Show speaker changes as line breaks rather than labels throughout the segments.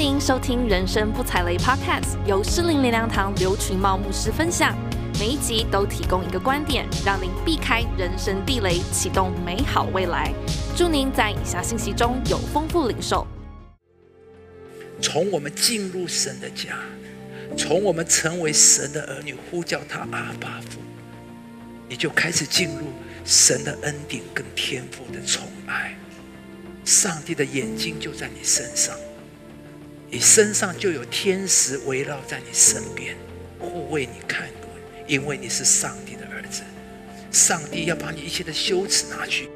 您收听《人生不踩雷》Podcast，由诗林灵粮堂刘群茂牧师分享。每一集都提供一个观点，让您避开人生地雷，启动美好未来。祝您在以下信息中有丰富领受。
从我们进入神的家，从我们成为神的儿女，呼叫他阿爸父，你就开始进入神的恩典跟天父的宠爱。上帝的眼睛就在你身上，你身上就有天使围绕在你身边，护卫你看顾，因为你是上帝的儿子。上帝要把你一切的羞耻拿去，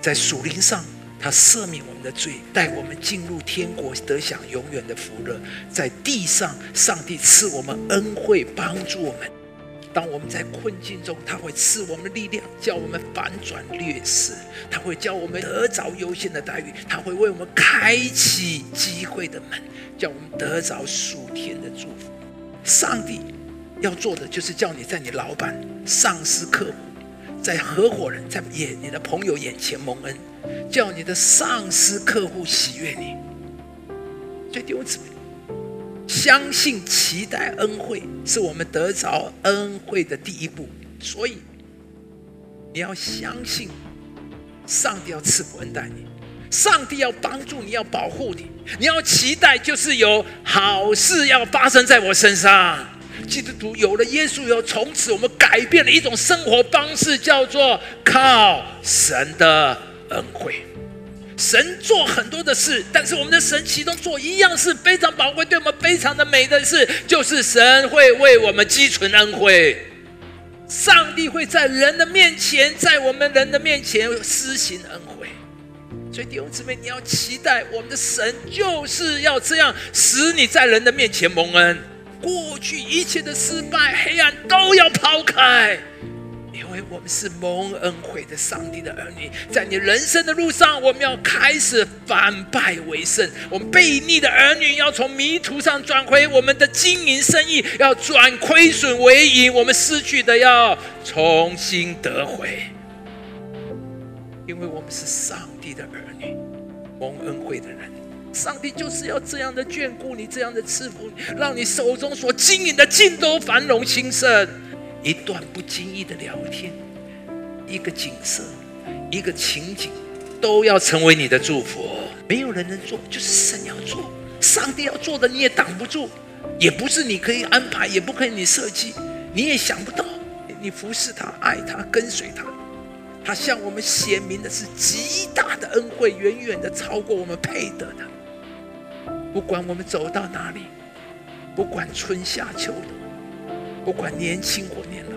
在属灵上，他赦免我们的罪，带我们进入天国，得享永远的福乐。在地上，上帝赐我们恩惠，帮助我们。当我们在困境中，他会赐我们力量，叫我们反转劣势；他会叫我们得着优先的待遇；他会为我们开启机会的门，叫我们得着属天的祝福。上帝要做的，就是叫你在你老板、上司、客户、在合伙人、在眼你的朋友眼前蒙恩，叫你的上司、客户喜悦你。所以弟兄姊妹。相信、期待恩惠，是我们得着恩惠的第一步。所以，你要相信，上帝要赐福恩待你，上帝要帮助你，要保护你。你要期待，就是有好事要发生在我身上。基督徒有了耶稣以后，从此我们改变了一种生活方式，叫做靠神的恩惠。神做很多的事，但是我们的神其中做一样事非常宝贵，对我们非常的美的事，就是神会为我们积存恩惠。上帝会在人的面前，在我们人的面前施行恩惠。所以弟兄姊妹，你要期待我们的神就是要这样使你在人的面前蒙恩，过去一切的失败、黑暗都要抛开。我们是蒙恩惠的上帝的儿女，在你人生的路上，我们要开始反败为胜。我们悖逆的儿女要从迷途上转回，我们的经营生意要转亏损为盈，我们失去的要重新得回。因为我们是上帝的儿女，蒙恩惠的人，上帝就是要这样的眷顾你，这样的赐福你，让你手中所经营的尽都繁荣兴盛。一段不经意的聊天，一个景色，一个情景，都要成为你的祝福。没有人能做，就是神要做。上帝要做的，你也挡不住，也不是你可以安排，也不可以你设计，你也想不到。你服侍他，爱他，跟随他，他向我们显明的是极大的恩惠，远远的超过我们配得的。不管我们走到哪里，不管春夏秋冬。不管年轻或年老，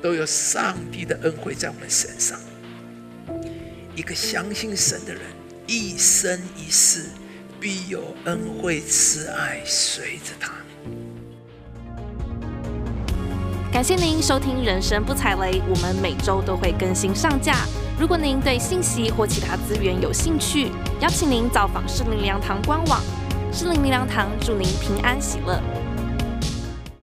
都有上帝的恩惠在我们身上。一个相信神的人，一生一世必有恩惠慈爱随着他。
感谢您收听《人生不踩雷》，我们每周都会更新上架。如果您对信息或其他资源有兴趣，邀请您造访士林灵粮堂官网。士林灵粮堂祝您平安喜乐。